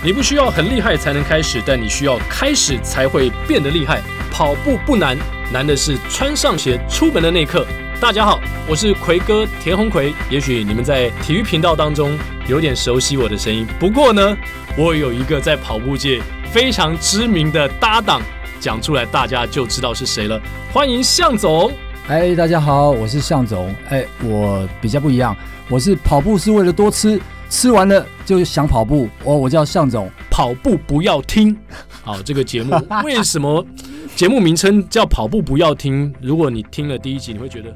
你不需要很厉害才能开始，但你需要开始才会变得厉害。跑步不难，难的是穿上鞋出门的那一刻。大家好，我是奎哥田鸿魁。也许你们在体育频道当中有点熟悉我的声音，不过呢，我有一个在跑步界非常知名的搭档，讲出来大家就知道是谁了。欢迎向总。哎，大家好，我是向总。哎，我比较不一样，我是跑步是为了多吃。吃完了就想跑步，哦我叫向总，跑步不要听。好，这个节目 为什么节目名称叫跑步不要听？如果你听了第一集，你会觉得